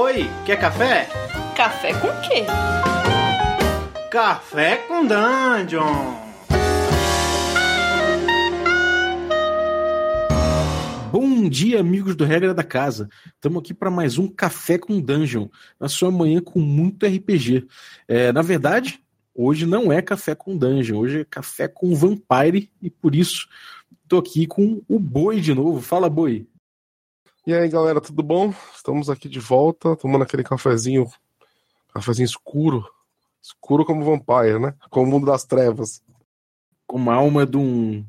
Oi, quer café? Café com quê? Café com Dungeon! Bom dia, amigos do Regra da Casa. Estamos aqui para mais um Café com Dungeon, na sua manhã com muito RPG. É, na verdade, hoje não é Café com Dungeon, hoje é Café com Vampire e por isso estou aqui com o Boi de novo. Fala, Boi. E aí, galera, tudo bom? Estamos aqui de volta, tomando aquele cafezinho, cafezinho escuro, escuro como Vampire, né? Como o mundo das trevas. Como a alma de um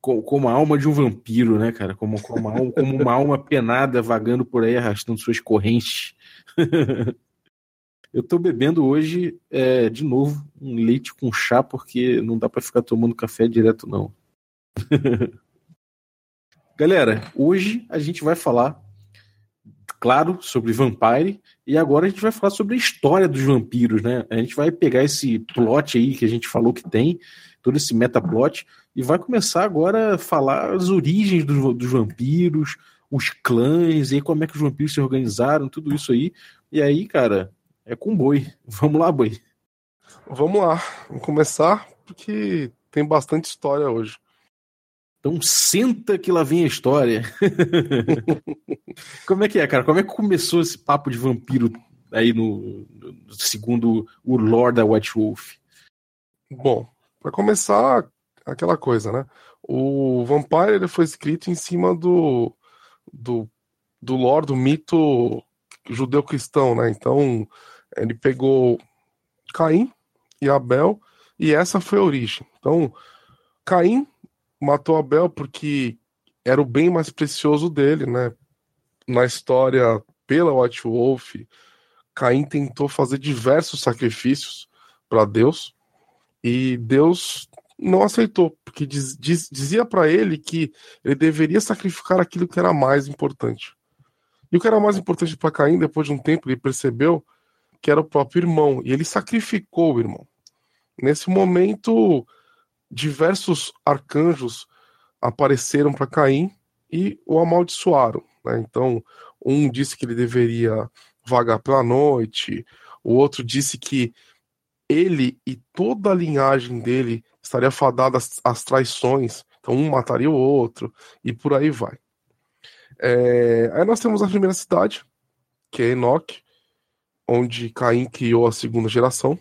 como a alma de um vampiro, né, cara? Como, como, alma, como uma alma penada vagando por aí, arrastando suas correntes. Eu tô bebendo hoje, é, de novo, um leite com chá, porque não dá para ficar tomando café direto, não. Galera, hoje a gente vai falar, claro, sobre Vampire, e agora a gente vai falar sobre a história dos vampiros, né? A gente vai pegar esse plot aí que a gente falou que tem, todo esse metaplot, e vai começar agora a falar as origens dos, dos vampiros, os clãs, e como é que os vampiros se organizaram, tudo isso aí. E aí, cara, é com boi. Vamos lá, boi. Vamos lá, vamos começar, porque tem bastante história hoje. Então senta que lá vem a história. como é que é, cara? Como é que começou esse papo de vampiro aí no, no segundo o Lord da White Wolf? Bom, para começar, aquela coisa, né? O Vampire ele foi escrito em cima do do, do lore, do mito judeu-cristão, né? Então, ele pegou Caim e Abel e essa foi a origem. Então, Caim matou Abel porque era o bem mais precioso dele, né? Na história pela White Wolf, Caim tentou fazer diversos sacrifícios para Deus e Deus não aceitou, porque diz, diz, dizia para ele que ele deveria sacrificar aquilo que era mais importante. E o que era mais importante para Caim, depois de um tempo, ele percebeu que era o próprio irmão, e ele sacrificou o irmão. Nesse momento, diversos arcanjos apareceram para Caim e o amaldiçoaram. Né? Então, um disse que ele deveria vagar pela noite, o outro disse que ele e toda a linhagem dele estaria fadada às, às traições, então um mataria o outro, e por aí vai. É, aí nós temos a primeira cidade, que é Enoch, onde Caim criou a segunda geração.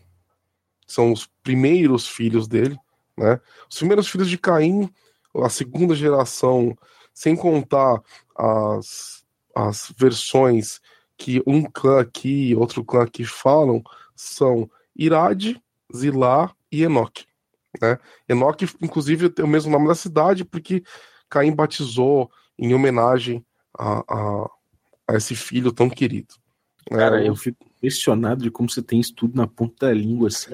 São os primeiros filhos dele, né? Os primeiros filhos de Caim, a segunda geração, sem contar as, as versões que um clã aqui e outro clã aqui falam, são Irad, Zilá e Enoch. Né? Enoch, inclusive, tem o mesmo nome da cidade, porque Caim batizou em homenagem a, a, a esse filho tão querido. Né? Cara, eu fico impressionado de como você tem isso tudo na ponta da língua, assim.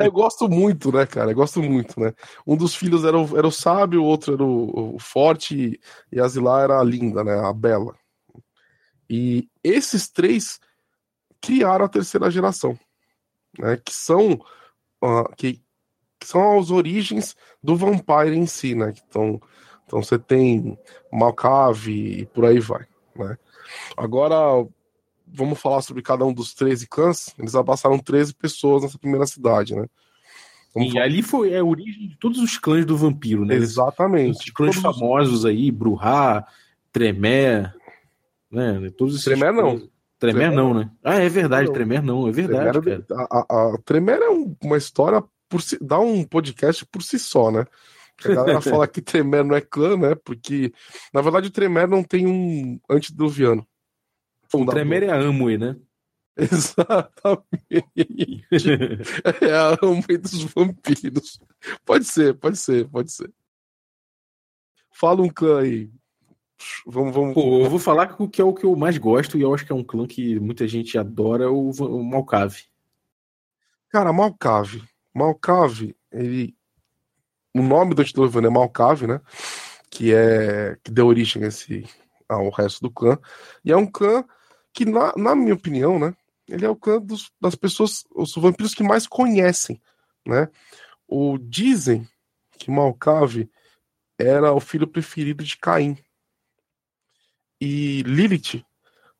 Eu gosto muito, né, cara? Eu gosto muito, né? Um dos filhos era o, era o sábio, o outro era o, o forte, e a Zilá era a linda, né? A bela. E esses três criaram a terceira geração, né? Que são uh, que que são as origens do Vampire em si, né? Então, então você tem Malcave e por aí vai, né? Agora, vamos falar sobre cada um dos 13 clãs. Eles abastaram 13 pessoas nessa primeira cidade, né? Vamos e falar... ali foi a origem de todos os clãs do vampiro, né? Exatamente. Os clãs todos famosos os... aí, Bruhá, Tremé, né? Todos esses Tremé não. Tremer, não, né? Ah, é verdade, não. Tremer não, é verdade. Tremer, a, a, a Tremer é um, uma história por si, dá um podcast por si só, né? A galera fala que Tremer não é clã, né? Porque, na verdade, o Tremer não tem um antediluviano. O Tremer é a Amway, né? Exatamente. é a Amway dos vampiros. Pode ser, pode ser, pode ser. Fala um clã aí. Vamos, vamos. Pô, eu vou falar que é o que eu mais gosto e eu acho que é um clã que muita gente adora, o, o Malcave. Cara, Malcave. Malcave, ele. O nome do antediluviano é Malcave, né? Que é. que deu origem a esse, ao resto do clã. E é um clã que, na, na minha opinião, né? Ele é o clã dos, das pessoas, os vampiros que mais conhecem, né? O, dizem que Malcave era o filho preferido de Caim. E Lilith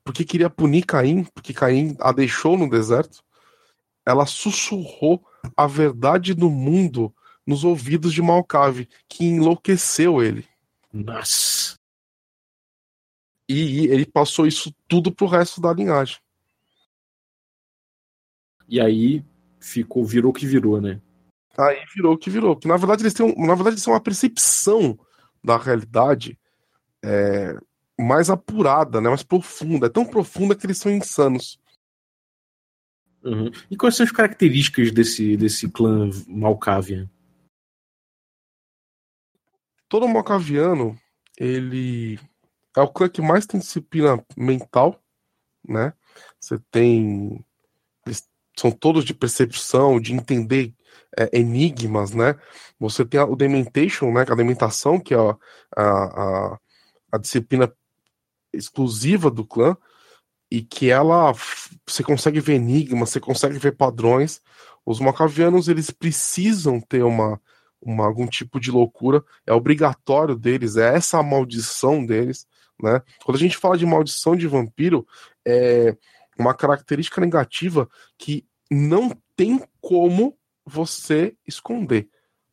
porque queria punir Caim, porque Caim a deixou no deserto, ela sussurrou a verdade do mundo nos ouvidos de Malcave, que enlouqueceu ele. Nossa. E ele passou isso tudo pro resto da linhagem. E aí ficou, virou que virou, né? Aí virou que virou. Que na verdade eles têm, na verdade, eles têm uma percepção da realidade é, mais apurada, né? mais profunda. É tão profunda que eles são insanos. Uhum. E quais são as características desse, desse clã Malkavian? Todo Malkaviano, ele é o clã que mais tem disciplina mental, né? Você tem. Eles são todos de percepção, de entender é, enigmas, né? Você tem o Dementation, né? A Dementação, que é a, a, a disciplina exclusiva do clã, e que ela você consegue ver enigmas, você consegue ver padrões. Os macavianos eles precisam ter uma, uma algum tipo de loucura, é obrigatório deles, é essa a maldição deles, né? Quando a gente fala de maldição de vampiro, é uma característica negativa que não tem como você esconder.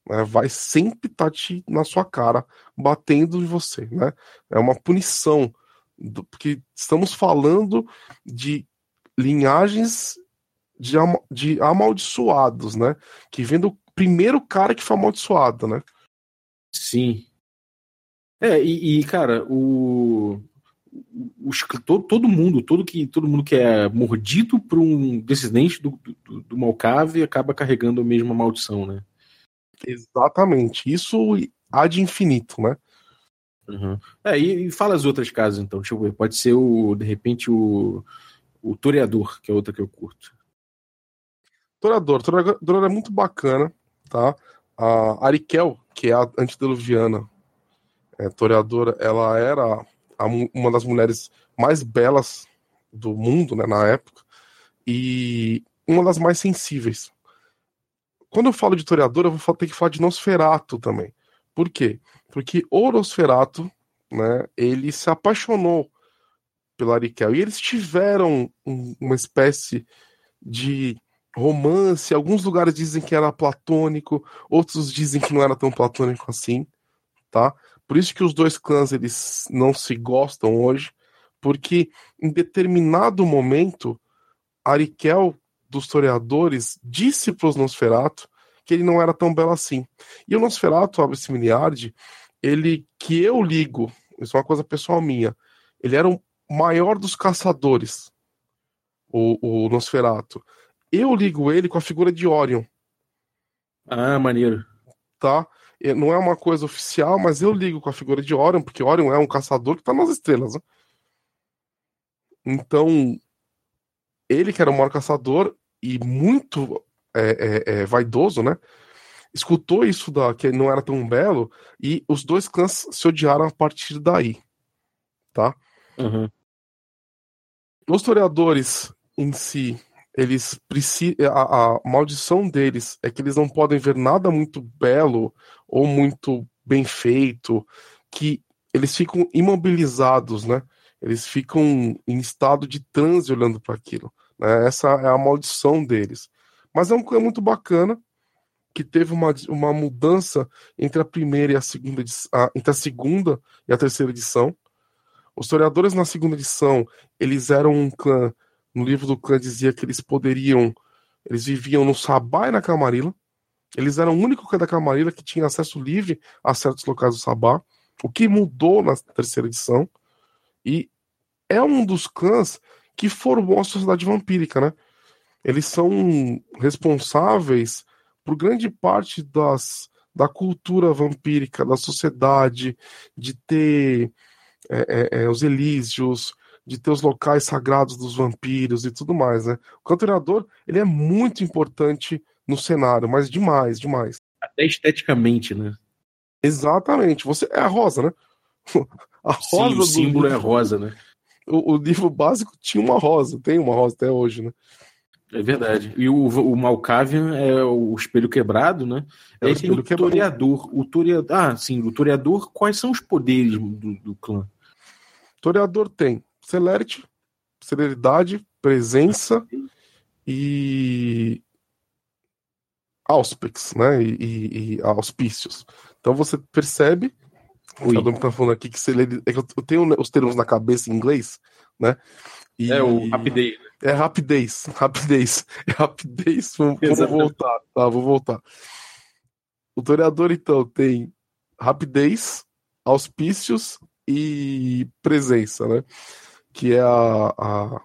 Né? Vai sempre estar tá te, na sua cara, batendo em você. Né? É uma punição, do, porque estamos falando de linhagens de, de amaldiçoados, né? Que vem do primeiro cara que foi amaldiçoado, né? Sim. É, e, e cara, o, os, todo, todo mundo, todo, que, todo mundo que é mordido por um descendente do, do, do Malcave acaba carregando a mesma maldição, né? Exatamente. Isso há de infinito, né? Uhum. É, e, e, fala as outras casas, então. Deixa eu ver. Pode ser o, de repente, o, o Toreador, que é outra que eu curto. Toreador. Toreador é muito bacana, tá? A Arikel, que é a antediluviana é, Toreadora, ela era a, uma das mulheres mais belas do mundo, né, na época, e uma das mais sensíveis. Quando eu falo de Toreador, eu vou ter que falar de Nosferato também. Por quê? Porque o Nosferato, né, ele se apaixonou pela Arikel, e eles tiveram um, uma espécie de romance, alguns lugares dizem que era platônico, outros dizem que não era tão platônico assim, tá? Por isso que os dois clãs eles não se gostam hoje, porque em determinado momento Arikel dos historiadores disse para os Nosferato que ele não era tão belo assim. E o Nosferato, Abis Miliardi, ele que eu ligo, isso é uma coisa pessoal minha, ele era o maior dos caçadores, o, o Nosferato. Eu ligo ele com a figura de Orion. Ah, maneiro. Tá? Não é uma coisa oficial, mas eu ligo com a figura de Orion, porque Orion é um caçador que está nas estrelas. Né? Então, ele que era o maior caçador e muito é, é, é, vaidoso, né? Escutou isso da que não era tão belo e os dois clãs se odiaram a partir daí, tá? Uhum. Os historiadores em si eles precisam a, a, maldição deles é que eles não podem ver nada muito belo ou muito bem feito que eles ficam imobilizados né? Eles ficam em estado de transe olhando para aquilo né? essa é a maldição deles. Mas é um clã muito bacana que teve uma, uma mudança entre a primeira e a segunda a, entre a segunda e a terceira edição. Os historiadores na segunda edição eles eram um clã no livro do clã dizia que eles poderiam. Eles viviam no Sabá e na Camarilla. Eles eram o único clã da Camarilla que tinha acesso livre a certos locais do Sabá. O que mudou na terceira edição. E é um dos clãs que formou a sociedade vampírica, né? Eles são responsáveis por grande parte das, da cultura vampírica, da sociedade, de ter é, é, é, os Elísios, de ter os locais sagrados dos vampiros e tudo mais, né? O cantorador, ele é muito importante no cenário, mas demais, demais. Até esteticamente, né? Exatamente. Você é a rosa, né? A rosa Sim, o símbolo livro, é rosa, né? O, o, livro básico tinha uma rosa, tem uma rosa até hoje, né? É verdade. E o, o Malkavian é o espelho quebrado, né? É o espelho tem o toreador. O toreador. Ah, sim, o toreador, quais são os poderes do, do clã? Toreador tem Celerity, celeridade, presença e auspix, né? E, e, e auspícios. Então você percebe. O Adam tá falando aqui que celeridade. É eu tenho os termos na cabeça em inglês, né? E... É o rapidez. É rapidez, rapidez. É rapidez. Vamos voltar, tá? Vou voltar. O toreador, então, tem rapidez, auspícios e presença, né? Que é a. a...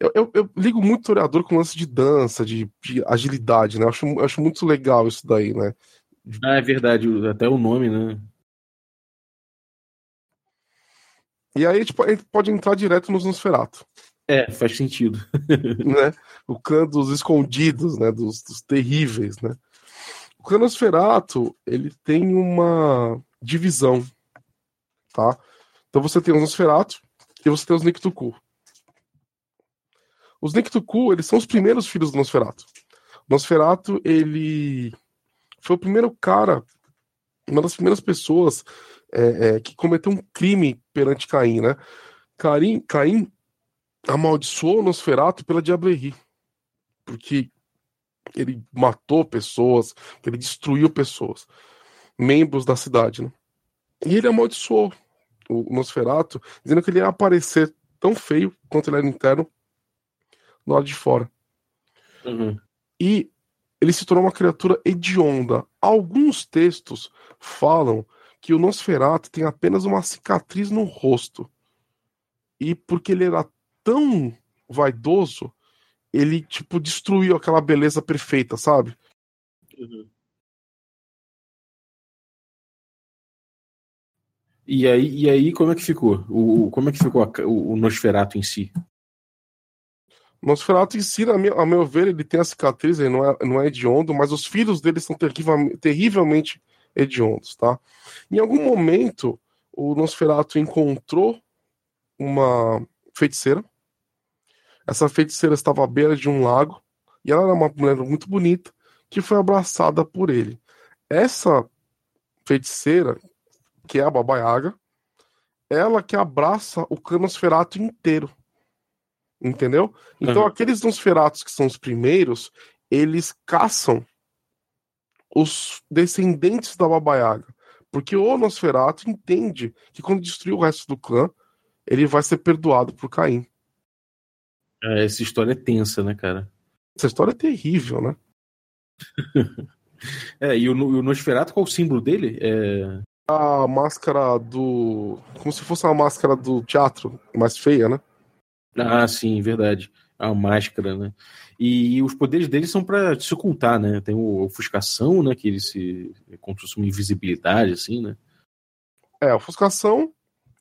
Eu, eu, eu, ligo muito toreador com lance de dança, de, de agilidade, né? Eu acho, eu acho muito legal isso daí, né? Ah, é verdade, até o nome, né? E aí tipo, a gente pode entrar direto nos Nosferatu. É, faz sentido. né? O clã dos escondidos, né? Dos, dos terríveis, né? O clã Nosferatu, ele tem uma divisão, tá? Então você tem os Nosferatu e você tem os Niktuku. Os Niktuku, eles são os primeiros filhos do Nosferatu. O Nosferatu, ele foi o primeiro cara, uma das primeiras pessoas é, é, que cometeu um crime perante Caim, né? Caim, Caim amaldiçoou o Nosferatu pela diablerie, porque ele matou pessoas, ele destruiu pessoas, membros da cidade, né? E ele amaldiçoou o Nosferatu, dizendo que ele ia aparecer tão feio quanto ele era interno do lado de fora. Uhum. E ele se tornou uma criatura hedionda. Alguns textos falam que o Nosferatu tem apenas uma cicatriz no rosto. E porque ele era tão vaidoso, ele, tipo, destruiu aquela beleza perfeita, sabe? Uhum. E aí, e aí, como é que ficou? O, como é que ficou a, o, o Nosferatu em si? O Nosferatu em si, a meu, a meu ver, ele tem a cicatriz, ele não é, não é hediondo, mas os filhos dele são terrivelmente, hediondos, tá? Em algum momento, o Nosferatu encontrou uma feiticeira. Essa feiticeira estava à beira de um lago e ela era uma mulher muito bonita que foi abraçada por ele. Essa feiticeira, que é a Baba Yaga, ela que abraça o Canosferato inteiro. Entendeu? Então, uhum. aqueles Nosferatos que são os primeiros, eles caçam os descendentes da Baba Yaga. Porque o Nosferatu entende que quando destruir o resto do clã, ele vai ser perdoado por Caim. É, essa história é tensa, né, cara? Essa história é terrível, né? é, e o, o Nosferatu, qual o símbolo dele? É... A máscara do. Como se fosse uma máscara do teatro, mais feia, né? Ah, sim, verdade. A máscara, né? E, os poderes dele são para se ocultar, né? Tem o ofuscação, né? Que ele se. É como se uma invisibilidade, assim, né? É, ofuscação,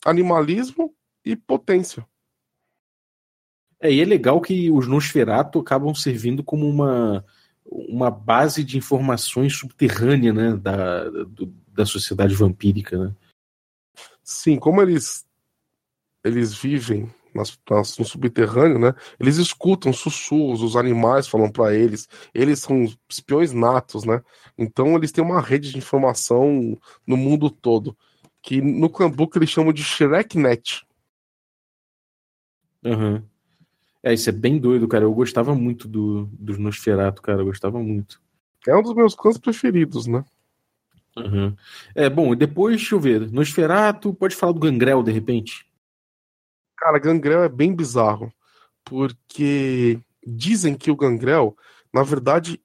animalismo e potência. É, e é legal que os Nosferatu acabam servindo como uma, uma base de informações subterrânea, né? Da, do, da sociedade vampírica, né? Sim, como eles eles vivem nas, nas, no subterrâneo, né? Eles escutam sussurros, os animais falam para eles. Eles são espiões natos, né? Então eles têm uma rede de informação no mundo todo, que no Clambook eles chamam de Shreknet. Uhum. É, isso é bem doido, cara. Eu gostava muito do, dos Nosferatu, cara. Eu gostava muito. É um dos meus clãs preferidos, né? Uhum. É, bom, depois, deixa eu ver. Nosferatu, pode falar do Gangrel, de repente? Cara, Gangrel é bem bizarro. Porque dizem que o Gangrel, na verdade,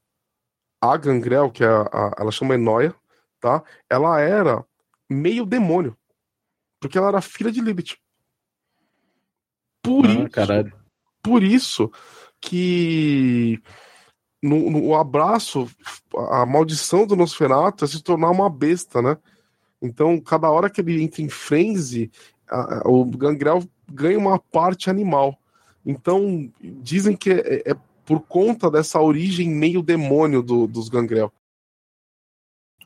a Gangrel, que é a, a, ela chama Enoia, tá? Ela era meio demônio. Porque ela era filha de Lilith. Por ah, isso. Caralho. Por isso que no, no abraço, a maldição do Nosferatu é se tornar uma besta, né? Então, cada hora que ele entra em frenzy, a, a, o Gangrel ganha uma parte animal. Então, dizem que é, é por conta dessa origem meio demônio do, dos Gangrel.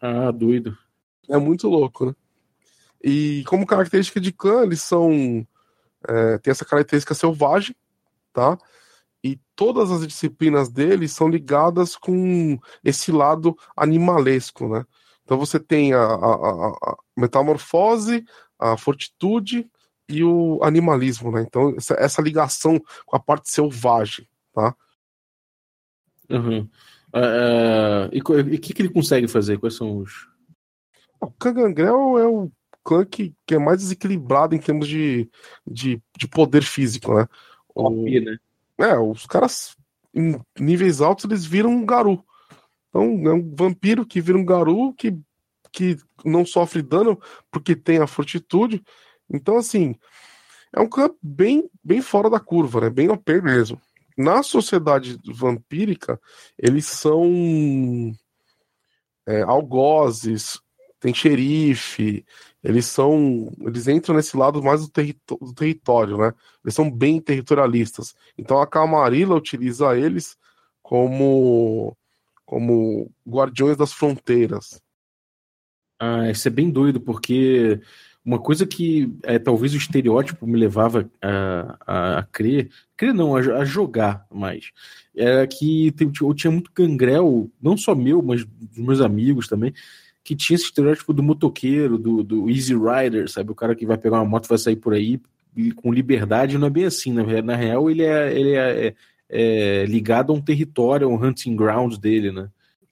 Ah, doido. É muito louco, né? E como característica de clã, eles são. É, tem essa característica selvagem, tá? E todas as disciplinas deles são ligadas com esse lado animalesco, né? Então você tem a, a, a metamorfose, a fortitude, e o animalismo, né? Então, essa, essa ligação com a parte selvagem, tá? Uhum. Uh, e o que, que ele consegue fazer? Quais são os. O Cangangrel é o clã que, que é mais desequilibrado em termos de, de, de poder físico, né? O, né? É, os caras em níveis altos eles viram um Garu. Então é um vampiro que vira um Garu que, que não sofre dano porque tem a fortitude. Então, assim, é um clã bem, bem fora da curva, né? Bem OP mesmo. Na sociedade vampírica, eles são é, algozes, tem xerife, eles são. Eles entram nesse lado mais do, território, do território né? Eles são bem territorialistas. Então a Camarilla utiliza eles como, como guardiões das fronteiras. Ah, isso é bem doido, porque uma coisa que é, talvez o estereótipo me levava a, a, a crer, crer não, a, a, jogar mais, era que eu tinha muito gangrel, não só meu, mas dos meus amigos também, que tinha esse estereótipo do motoqueiro, do, do easy rider, sabe? O cara que vai pegar uma moto vai sair por aí com liberdade, não é bem assim, na, na real ele, é, ele é, é, é ligado a um território, a um hunting ground dele, né?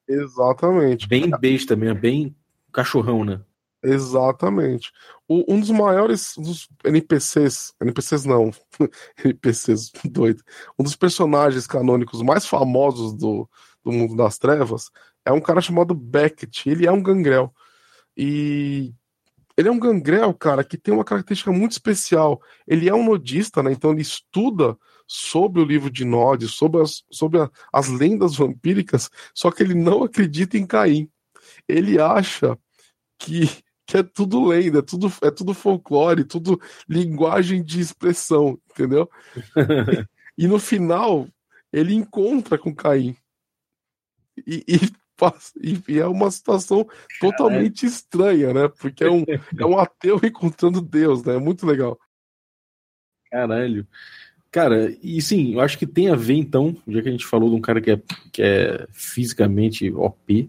Exatamente. Bem besta mesmo, bem cachorrão, né? Exatamente. O, um dos maiores dos NPCs, NPCs não, NPCs doido, um dos personagens canônicos mais famosos do, do mundo das trevas é um cara chamado Beckett. Ele é um gangrel. E ele é um gangrel, cara, que tem uma característica muito especial. Ele é um nodista, né? Então ele estuda sobre o livro de Nod, sobre as, sobre a, as lendas vampíricas, só que ele não acredita em Caim. Ele acha que, que é tudo lenda, é tudo, é tudo folclore, tudo linguagem de expressão, entendeu? e no final, ele encontra com Caim. E, e e é uma situação totalmente estranha, né? Porque é um, é um ateu encontrando Deus, né? É muito legal. Caralho. Cara, e sim, eu acho que tem a ver, então, já que a gente falou de um cara que é, que é fisicamente OP,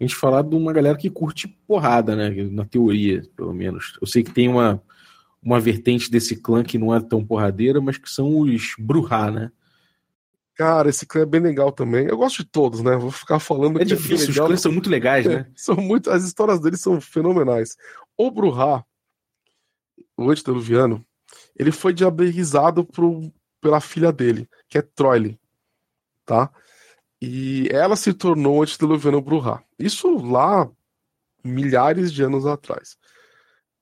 a gente falar de uma galera que curte porrada, né? Na teoria, pelo menos. Eu sei que tem uma, uma vertente desse clã que não é tão porradeira, mas que são os Bruhá, né? Cara, esse clã é bem legal também. Eu gosto de todos, né? Vou ficar falando. É difícil, é os clãs são muito legais, né? são muito, as histórias deles são fenomenais. O Bruhá, o antediluviano, ele foi diaberizado pro, pela filha dele, que é Troile, tá? E ela se tornou antediluviano Bruhá. Isso lá milhares de anos atrás.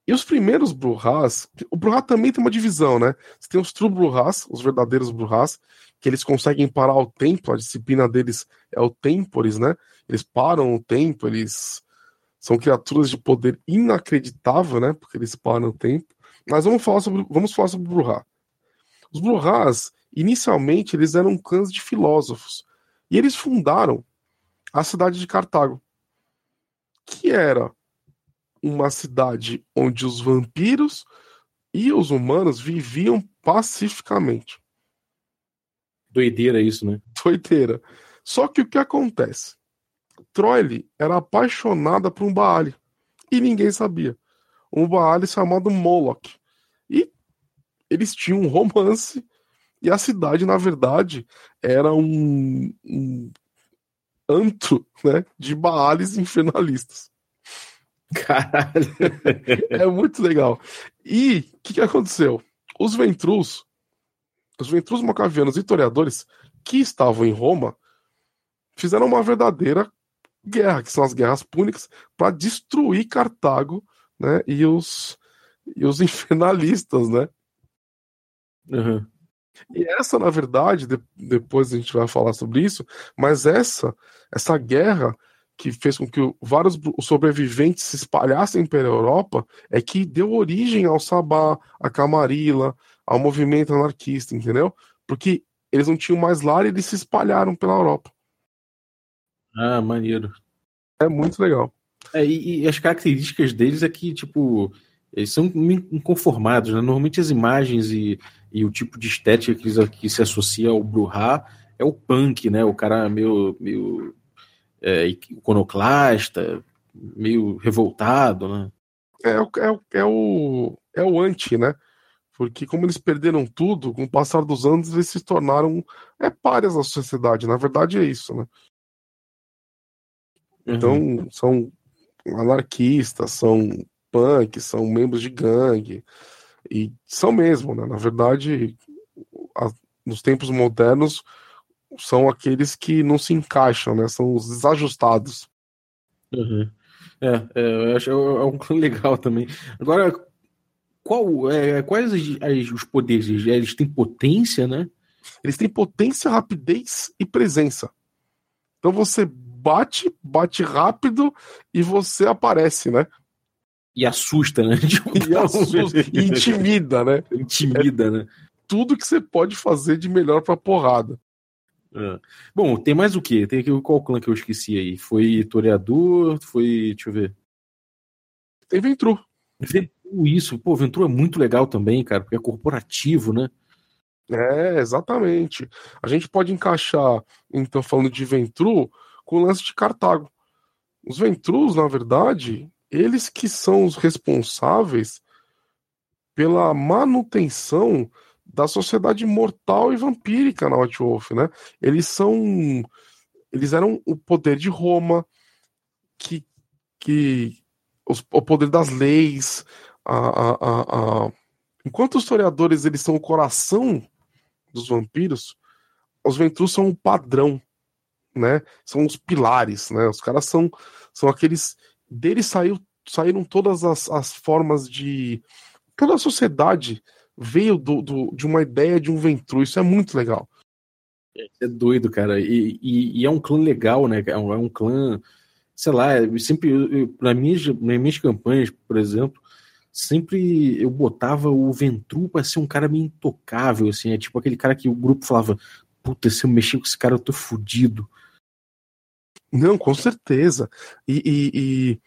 E os primeiros Bruhás, o Bruhá também tem uma divisão, né? Você tem os True Bruhás, os verdadeiros Bruhás, que eles conseguem parar o tempo, a disciplina deles é o Tempores, né? Eles param o tempo, eles são criaturas de poder inacreditável, né? Porque eles param o tempo. Mas vamos falar sobre, vamos falar sobre Bruhá. Os Bruhás, inicialmente, eles eram clãs de filósofos. E eles fundaram a cidade de Cartago, que era uma cidade onde os vampiros e os humanos viviam pacificamente. Doideira isso, né? Doideira. Só que o que acontece? Troile era apaixonada por um Baale. E ninguém sabia. Um Baale chamado Moloch. E eles tinham um romance. E a cidade, na verdade, era um, um antro né, de Baales infernalistas. Caralho. é muito legal. E o que, que aconteceu? Os Ventrus os ventrus macavianos historiadores que estavam em Roma fizeram uma verdadeira guerra, que são as guerras púnicas, para destruir Cartago né, e, os, e os infernalistas, né? Uhum. E essa, na verdade, de, depois a gente vai falar sobre isso, mas essa, essa guerra que fez com que vários sobreviventes se espalhassem pela Europa é que deu origem ao Sabá, a Camarilla, ao movimento anarquista, entendeu? Porque eles não tinham mais lar e eles se espalharam pela Europa. Ah, maneiro. É muito legal. É, e, e, as características deles é que, tipo, eles são inconformados, né? Normalmente as imagens e, e o tipo de estética que, eles, que se associa ao Bruhá é o punk, né? O cara meio, meio é, iconoclasta, meio revoltado, né? É, é, é, o, é o anti, né? Porque como eles perderam tudo, com o passar dos anos, eles se tornaram é, párias da sociedade. Na verdade é isso, né? Uhum. Então, são anarquistas, são punks, são membros de gangue. E são mesmo, né? Na verdade, a, nos tempos modernos, são aqueles que não se encaixam, né? São os desajustados. Uhum. É, é, eu acho é um clã legal também. Agora, qual, é, quais as, as, os poderes? Eles têm potência, né? Eles têm potência, rapidez e presença. Então você bate, bate rápido e você aparece, né? E assusta, né? E assusta, e intimida, né? Intimida, é né? Tudo que você pode fazer de melhor pra porrada. É. Bom, tem mais o que? Tem aqui qual clã que eu esqueci aí? Foi Toreador? Foi. Deixa eu ver. Tem Ventru. Ventru, isso. Pô, Ventru é muito legal também, cara, porque é corporativo, né? É, exatamente. A gente pode encaixar, então, falando de Ventru, com o lance de Cartago. Os Ventrus, na verdade, eles que são os responsáveis pela manutenção da sociedade mortal e vampírica na White Wolf, né? Eles são eles eram o poder de Roma que que os, o poder das leis, a, a, enquanto os historiadores eles são o coração dos vampiros, os Ventrus são o padrão, né? São os pilares, né? Os caras são são aqueles deles saiu saíram todas as, as formas de toda a sociedade veio do, do, de uma ideia de um Ventru. Isso é muito legal. É doido, cara. E, e, e é um clã legal, né? É um, é um clã, sei lá, sempre, para minhas, nas minhas campanhas, por exemplo, sempre eu botava o Ventru para ser um cara meio intocável, assim. É tipo aquele cara que o grupo falava: Puta, se eu mexer com esse cara, eu tô fudido. Não, com certeza. E, e, e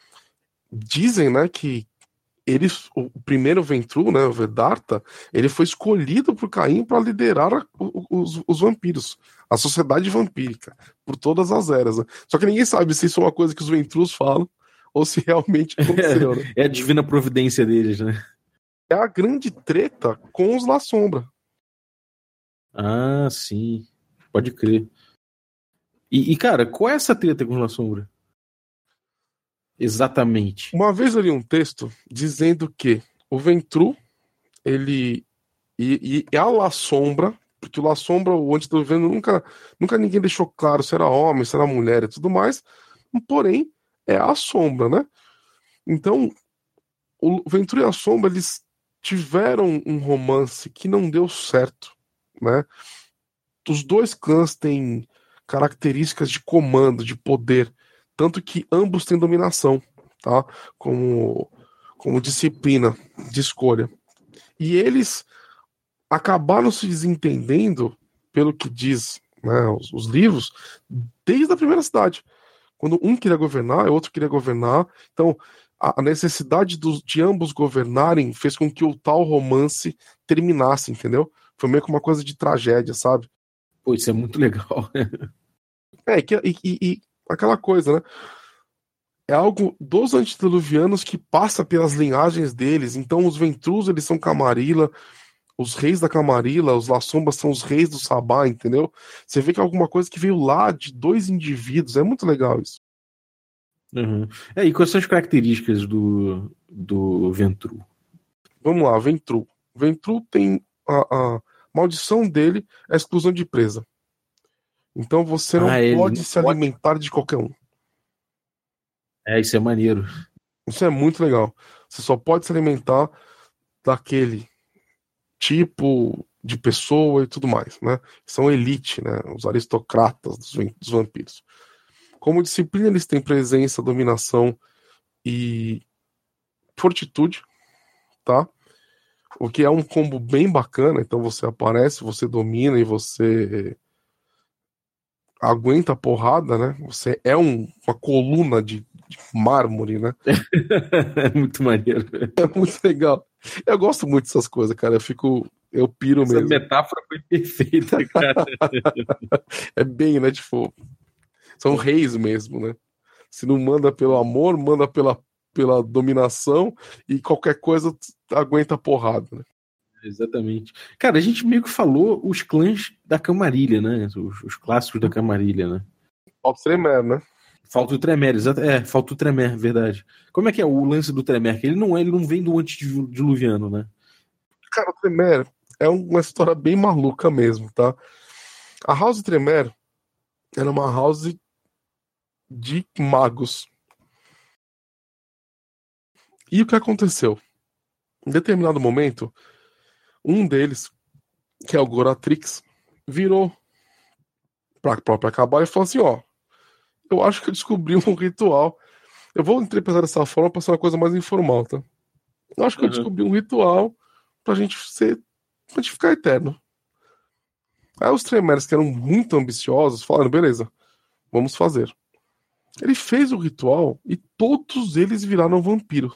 dizem, né, que, ele, o primeiro Ventru, né, o Vedarta, ele foi escolhido por Caim para liderar a, os, os, vampiros, a sociedade vampírica, por todas as eras. Né? Só que ninguém sabe se isso é uma coisa que os Ventrus falam ou se realmente aconteceu. Né? é a divina providência deles, né? É a grande treta com os La Sombra. Ah, sim. Pode crer. E, e cara, qual é essa treta com os La Sombra? Exatamente. Uma vez eu li um texto dizendo que o Ventru, ele. E, e a La Sombra, porque o La Sombra, o Antes do Vendo, nunca, nunca ninguém deixou claro se era homem, se era mulher e tudo mais. Porém, é a sombra, né? Então, o Ventru e a Sombra, eles tiveram um romance que não deu certo, né? Os dois clãs têm características de comando, de poder tanto que ambos têm dominação, tá? Como, como disciplina de escolha. E eles acabaram se desentendendo, pelo que diz né, os, os, livros, desde a primeira cidade. Quando um queria governar, o outro queria governar. Então, a, necessidade dos, de ambos governarem fez com que o tal romance terminasse, entendeu? Foi meio que uma coisa de tragédia, sabe? Pô, isso é muito legal. é, e, e, e aquela coisa, né? É algo dos antediluvianos que passa pelas linhagens deles. Então, os Ventrus, eles são Camarilla, os reis da Camarilla, os La Sombra são os reis do Sabá, entendeu? Você vê que é alguma coisa que veio lá de dois indivíduos. É muito legal isso. Uhum. É, e quais são as características do, do Ventru? Vamos lá, Ventru. Ventru tem a, a maldição dele é a exclusão de presa. Então você não ah, pode se pode... alimentar de qualquer um. É, isso é maneiro. Isso é muito legal. Você só pode se alimentar daquele tipo de pessoa e tudo mais, né? São elite, né? Os aristocratas dos, dos vampiros. Como disciplina, eles têm presença, dominação e fortitude, tá? O que é um combo bem bacana. Então você aparece, você domina e você aguenta a porrada, né? Você é um, uma coluna de, de mármore, né? é muito maneiro. É muito legal. Eu gosto muito dessas coisas, cara. Eu fico. Eu piro Essa mesmo. Essa metáfora foi perfeita, cara. é bem, né? Tipo. São reis mesmo, né? Se não manda pelo amor, manda pela, pela dominação e qualquer coisa aguenta a porrada, né? Exatamente. Cara, a gente meio que falou os clãs da Camarilha, né? Os, os clássicos da Camarilha, né? Falta o Tremer, né? Falta o Tremer, exato. É, falta o Tremer, verdade. Como é que é o lance do Tremer? Que ele não é, ele não vem do antediluviano, né? Cara, o Tremer é uma história bem maluca mesmo, tá? A House Tremer era uma house de magos. E o que aconteceu? Em determinado momento, um deles, que é o Goratrix, virou para própria acabar e falou assim: Ó, eu acho que eu descobri um ritual. Eu vou interpretar dessa forma para ser uma coisa mais informal, tá? Eu acho que uhum. eu descobri um ritual pra gente ser. pra gente ficar eterno. Aí os Tremers, que eram muito ambiciosos, falaram: beleza, vamos fazer. Ele fez o ritual e todos eles viraram vampiro.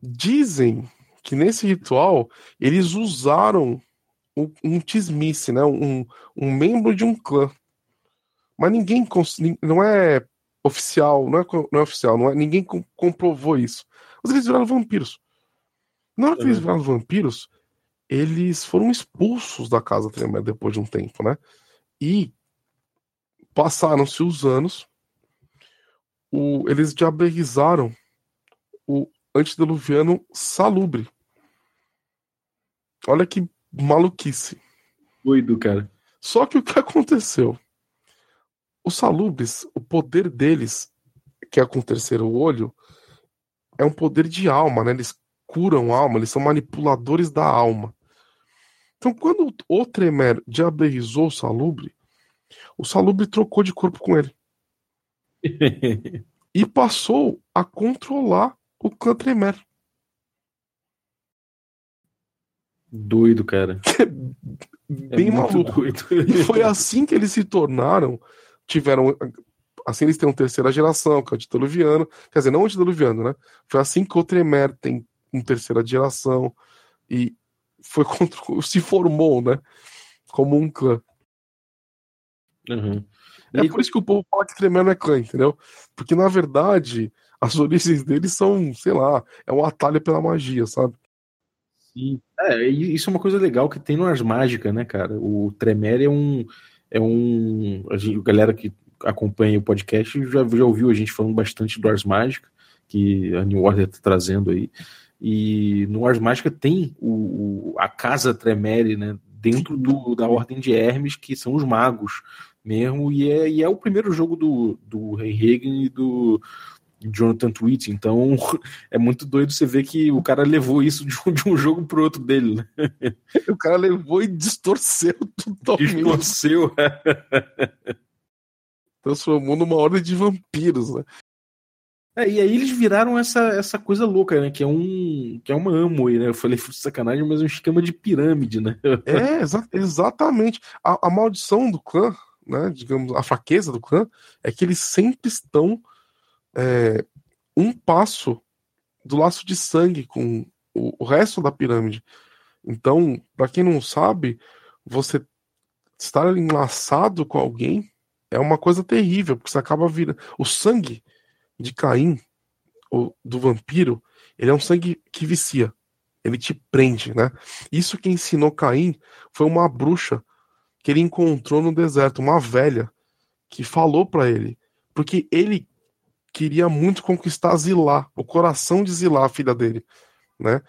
Dizem que nesse ritual eles usaram um, um tismice, né? Um, um membro de um clã. Mas ninguém não é oficial, não é, não é oficial, não é, ninguém comprovou isso. Mas eles viraram vampiros. Na hora que eles uhum. viraram vampiros, eles foram expulsos da casa Tremere depois de um tempo, né? E passaram-se os anos, o, eles diabolizaram o antediluviano salubre. Olha que maluquice. Doido, cara. Só que o que aconteceu? Os salubres, o poder deles, que é com o terceiro olho, é um poder de alma, né? Eles curam a alma, eles são manipuladores da alma. Então, quando o Tremer diabolizou o salubre, o salubre trocou de corpo com ele. e passou a controlar o clã Tremer. Doido, cara. Bem é maluco. Doido. E foi assim que eles se tornaram. Tiveram. Assim eles têm uma terceira geração, que é o antediluviano. Quer dizer, não o antediluviano, né? Foi assim que o Tremer tem uma terceira geração. E foi contra, se formou, né? Como um clã. Uhum. É e... por isso que o povo fala que Tremer não é clã, entendeu? Porque, na verdade, as origens deles são, sei lá, é um atalho pela magia, sabe? Sim. É, isso é uma coisa legal que tem no Ars Mágica, né, cara? O Tremere é um. É um. A, gente, a galera que acompanha o podcast já, já ouviu a gente falando bastante do Ars Mágica, que a New Order tá trazendo aí. E no Ars Mágica tem o, o a Casa Tremere, né? Dentro do, da Ordem de Hermes, que são os magos mesmo, e é, e é o primeiro jogo do, do Rei e do, Jonathan Tweet, então é muito doido você ver que o cara levou isso de um, de um jogo pro outro dele, né? O cara levou e distorceu totalmente. Distorceu. Transformou numa ordem de vampiros, né? É, e aí eles viraram essa, essa coisa louca, né? Que é um que é uma Amway, né? Eu falei de sacanagem, mas é um esquema de pirâmide, né? É, exa exatamente. A, a maldição do clã, né? Digamos, a fraqueza do clã é que eles sempre estão é, um passo do laço de sangue com o, o resto da pirâmide. Então, para quem não sabe, você estar enlaçado com alguém é uma coisa terrível, porque você acaba virando. O sangue de Caim, o, do vampiro, ele é um sangue que vicia. Ele te prende, né? Isso que ensinou Caim foi uma bruxa que ele encontrou no deserto, uma velha, que falou para ele. Porque ele queria muito conquistar Zilá, o coração de Zilá, a filha dele, né?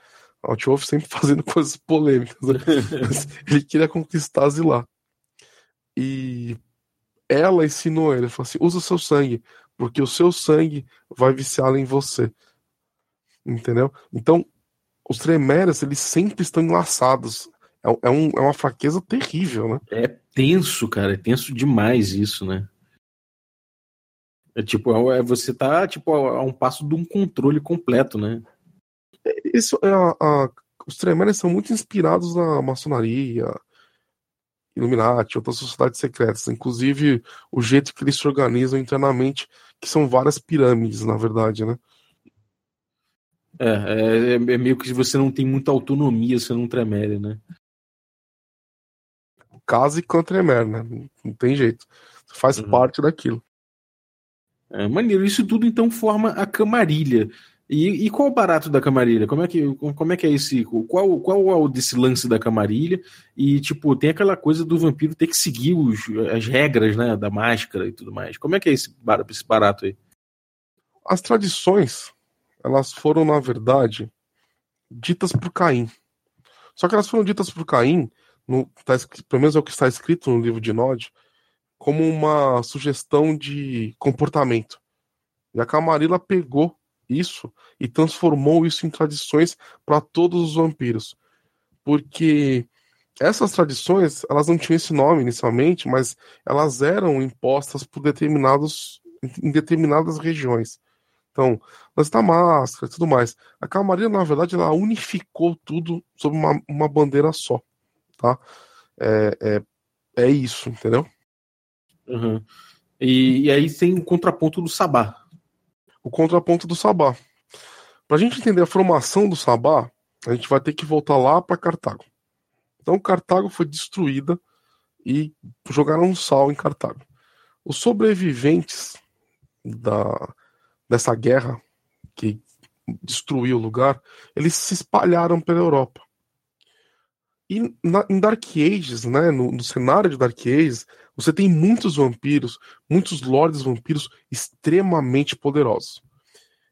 Wolf sempre fazendo coisas polêmicas. Né? ele queria conquistar Zilá. E ela ensinou ele, falou assim: usa o seu sangue, porque o seu sangue vai viciá-la em você. Entendeu? Então, os Tremeras, eles sempre estão enlaçados. É, é, um, é uma fraqueza terrível, né? É tenso, cara. É tenso demais isso, né? É tipo, é, é, você tá tipo, a, um passo de um controle completo, né? Isso, é a, a, os Tremere são muito inspirados na maçonaria, Illuminati, outras sociedades secretas. Inclusive, o jeito que eles se organizam internamente, que são várias pirâmides, na verdade, né? É, é, é meio que você não tem muita autonomia sendo um Tremere, né? Casa e clã Tremere, né? Não tem jeito. Faz uhum. parte daquilo. É, maneiro. Isso tudo então forma a camarilha. E, e, qual o barato da camarilha? Como é que, como é, que é esse. Qual, qual é o desse lance da camarilha? E, tipo, tem aquela coisa do vampiro ter que seguir os, as regras, né? Da máscara e tudo mais. Como é que é esse, esse barato aí? As tradições, elas foram, na verdade, ditas por Caim. Só que elas foram ditas por Caim, no, tá, pelo menos é o que está escrito no livro de Nod, como uma sugestão de comportamento. E a Camarilla pegou isso e transformou isso em tradições para todos os vampiros. Porque essas tradições, elas não tinham esse nome inicialmente, mas elas eram impostas por determinados em determinadas regiões. Então, lance da máscara e tudo mais. A Camarilla, na verdade, ela unificou tudo sob uma, uma bandeira só, tá? É, é, é isso, entendeu? Uhum. E, e, aí tem o contraponto do Sabá. O contraponto do Sabá. Para a gente entender a formação do Sabá, a gente vai ter que voltar lá para Cartago. Então, Cartago foi destruída e jogaram um sal em Cartago. Os sobreviventes da, dessa guerra que destruiu o lugar, eles se espalharam pela Europa. E na, em Dark Ages, né, no, no, cenário de Dark Ages, você tem muitos vampiros, muitos lords vampiros extremamente poderosos.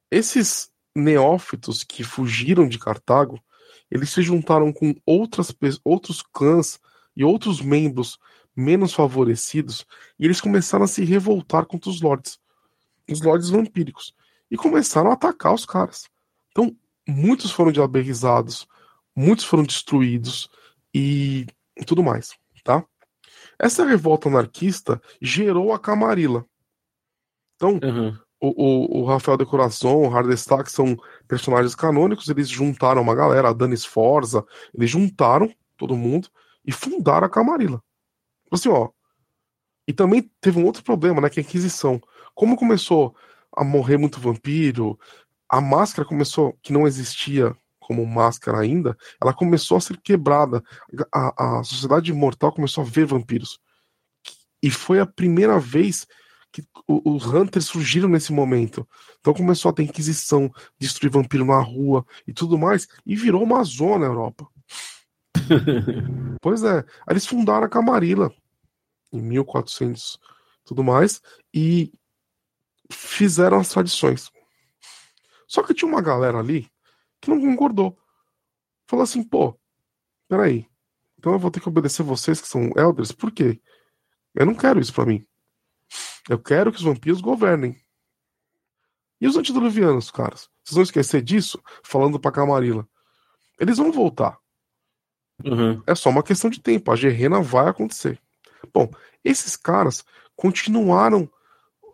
Esses neófitos que fugiram de Cartago, eles se juntaram com outras, outros clãs e outros membros menos favorecidos, e eles começaram a se revoltar contra os lords, os lords vampíricos, e começaram a atacar os caras. Então, muitos foram diaberizados, muitos foram destruídos e tudo mais, tá? Essa revolta anarquista gerou a Camarilla. Então, uhum o, o, o Rafael Decoração, o Hardestack são personagens canônicos, eles juntaram uma galera, a Dani Sforza, eles juntaram todo mundo e fundaram a Camarilla. Assim, ó. E também teve um outro problema, né, que é a Inquisição. Como começou a morrer muito vampiro, a máscara começou, que não existia como máscara ainda, ela começou a ser quebrada. A, a sociedade mortal começou a ver vampiros. E foi a primeira vez que os Hunters surgiram nesse momento. Então começou a ter Inquisição, destruir vampiro na rua e tudo mais, e virou uma zona na Europa. pois é. Eles fundaram a Camarilla em 1400 tudo mais, e fizeram as tradições. Só que tinha uma galera ali que não concordou. Falou assim, pô, peraí, então eu vou ter que obedecer vocês que são elders, por quê? Eu não quero isso para mim. Eu quero que os vampiros governem. E os antediluvianos, caras? Vocês vão esquecer disso? Falando pra Camarilla. Eles vão voltar. Uhum. É só uma questão de tempo. A Gerena vai acontecer. Bom, esses caras continuaram,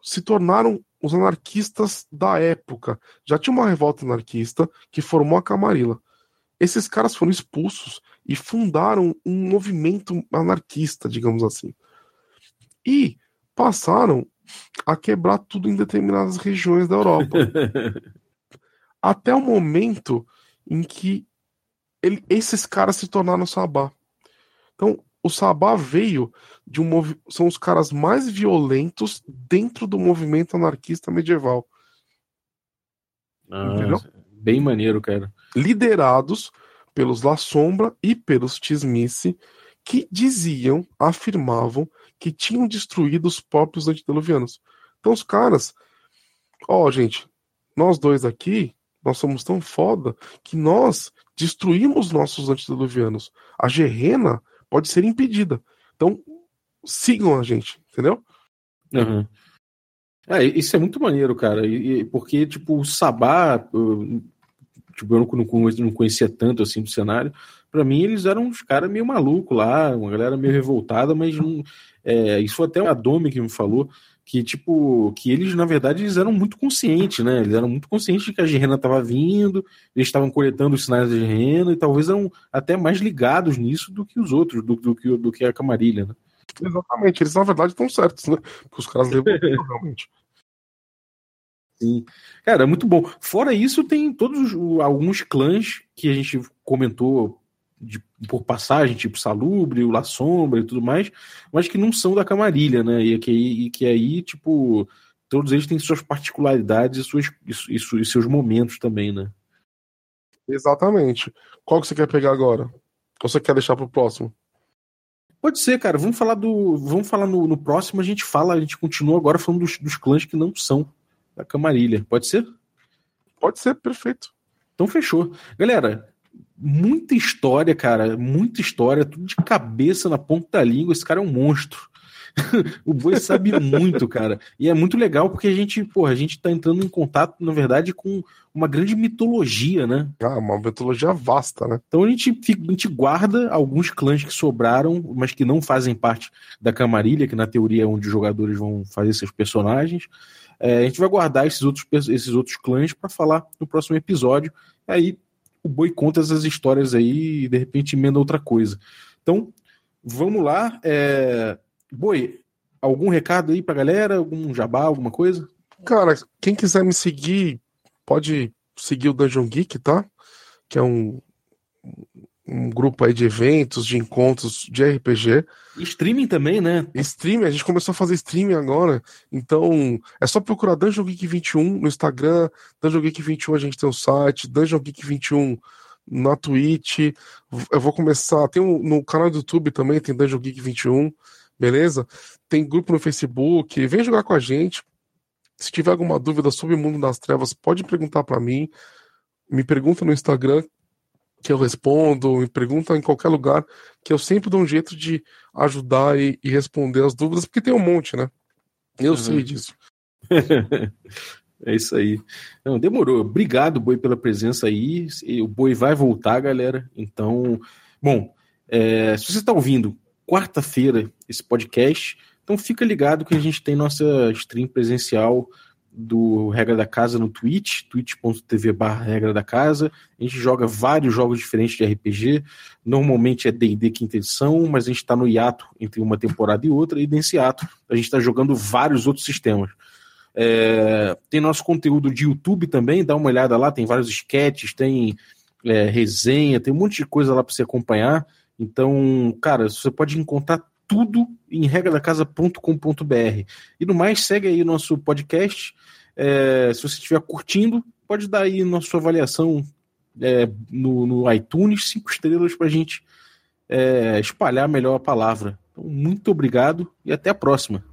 se tornaram os anarquistas da época. Já tinha uma revolta anarquista que formou a Camarilla. Esses caras foram expulsos e fundaram um movimento anarquista, digamos assim. E passaram a quebrar tudo em determinadas regiões da Europa. Até o momento em que ele, esses caras se tornaram Sabá. Então, o Sabá veio de um são os caras mais violentos dentro do movimento anarquista medieval. Ah, Entendeu? Bem maneiro, cara. Liderados pelos La Sombra e pelos Tismice, que diziam, afirmavam que tinham destruído os próprios antediluvianos. Então os caras, ó, gente, nós dois aqui, nós somos tão foda que nós destruímos nossos antediluvianos. A Gerena pode ser impedida. Então sigam a gente, entendeu? Uhum. É, isso é muito maneiro, cara. E, porque, tipo, o Sabá, eu, tipo, eu não, não conhecia tanto assim do cenário. Para mim, eles eram uns caras meio malucos lá, uma galera meio revoltada, mas não, é, isso foi até o Adome que me falou, que tipo, que eles, na verdade, eles eram muito conscientes, né? Eles eram muito conscientes de que a Gerena estava vindo, eles estavam coletando os sinais da Gerena e talvez eram até mais ligados nisso do que os outros, do, do, do, do que a Camarilha, né? Exatamente, eles na verdade estão certos, né? Porque os caras levam realmente. Sim. Cara, é muito bom. Fora isso, tem todos alguns clãs que a gente comentou de, por passagem, tipo Salubre, o La Sombra e tudo mais, mas que não são da Camarilha, né? E que, e que aí, tipo, todos eles têm suas particularidades e, suas, e, e seus momentos também, né? Exatamente. Qual que você quer pegar agora? Ou você quer deixar pro próximo? Pode ser, cara. Vamos falar do. Vamos falar no, no próximo, a gente fala, a gente continua agora falando dos, dos clãs que não são da Camarilha. Pode ser? Pode ser, perfeito. Então fechou. Galera, muita história, cara. Muita história, tudo de cabeça na ponta da língua. Esse cara é um monstro. o Boi sabe muito, cara. E é muito legal porque a gente, porra, a gente tá entrando em contato, na verdade, com uma grande mitologia, né? Ah, uma mitologia vasta, né? Então a gente, a gente guarda alguns clãs que sobraram, mas que não fazem parte da camarilha, que na teoria é onde os jogadores vão fazer seus personagens. É, a gente vai guardar esses outros, esses outros clãs para falar no próximo episódio. Aí o Boi conta essas histórias aí e de repente emenda outra coisa. Então, vamos lá. É... Boi, algum recado aí pra galera? Algum jabá, alguma coisa? Cara, quem quiser me seguir, pode seguir o Dungeon Geek, tá? Que é um, um grupo aí de eventos, de encontros de RPG. E streaming também, né? Streaming, a gente começou a fazer streaming agora. Então, é só procurar Dungeon Geek 21 no Instagram, Dungeon Geek 21 a gente tem o site, Dungeon Geek 21 na Twitch. Eu vou começar, tem um, no canal do YouTube também, tem Dungeon Geek 21 beleza? Tem grupo no Facebook, vem jogar com a gente. Se tiver alguma dúvida sobre o mundo das trevas, pode perguntar para mim. Me pergunta no Instagram que eu respondo, me pergunta em qualquer lugar, que eu sempre dou um jeito de ajudar e, e responder as dúvidas, porque tem um monte, né? Eu uhum. sei disso. é isso aí. Não, demorou. Obrigado, Boi, pela presença aí. O Boi vai voltar, galera. Então, bom, é, se você está ouvindo quarta-feira esse podcast. Então fica ligado que a gente tem nossa stream presencial do Regra da Casa no Twitch, twitch.tv barra Regra da Casa. A gente joga vários jogos diferentes de RPG. Normalmente é D&D quinta edição, mas a gente está no hiato entre uma temporada e outra, e nesse hiato a gente está jogando vários outros sistemas. É, tem nosso conteúdo de YouTube também, dá uma olhada lá, tem vários sketches, tem é, resenha, tem um monte de coisa lá para você acompanhar. Então, cara, você pode encontrar tudo em regradacasa.com.br. E no mais, segue aí o nosso podcast. É, se você estiver curtindo, pode dar aí nossa sua avaliação é, no, no, iTunes, cinco estrelas para a gente é, espalhar melhor a palavra. Então, muito obrigado e até a próxima.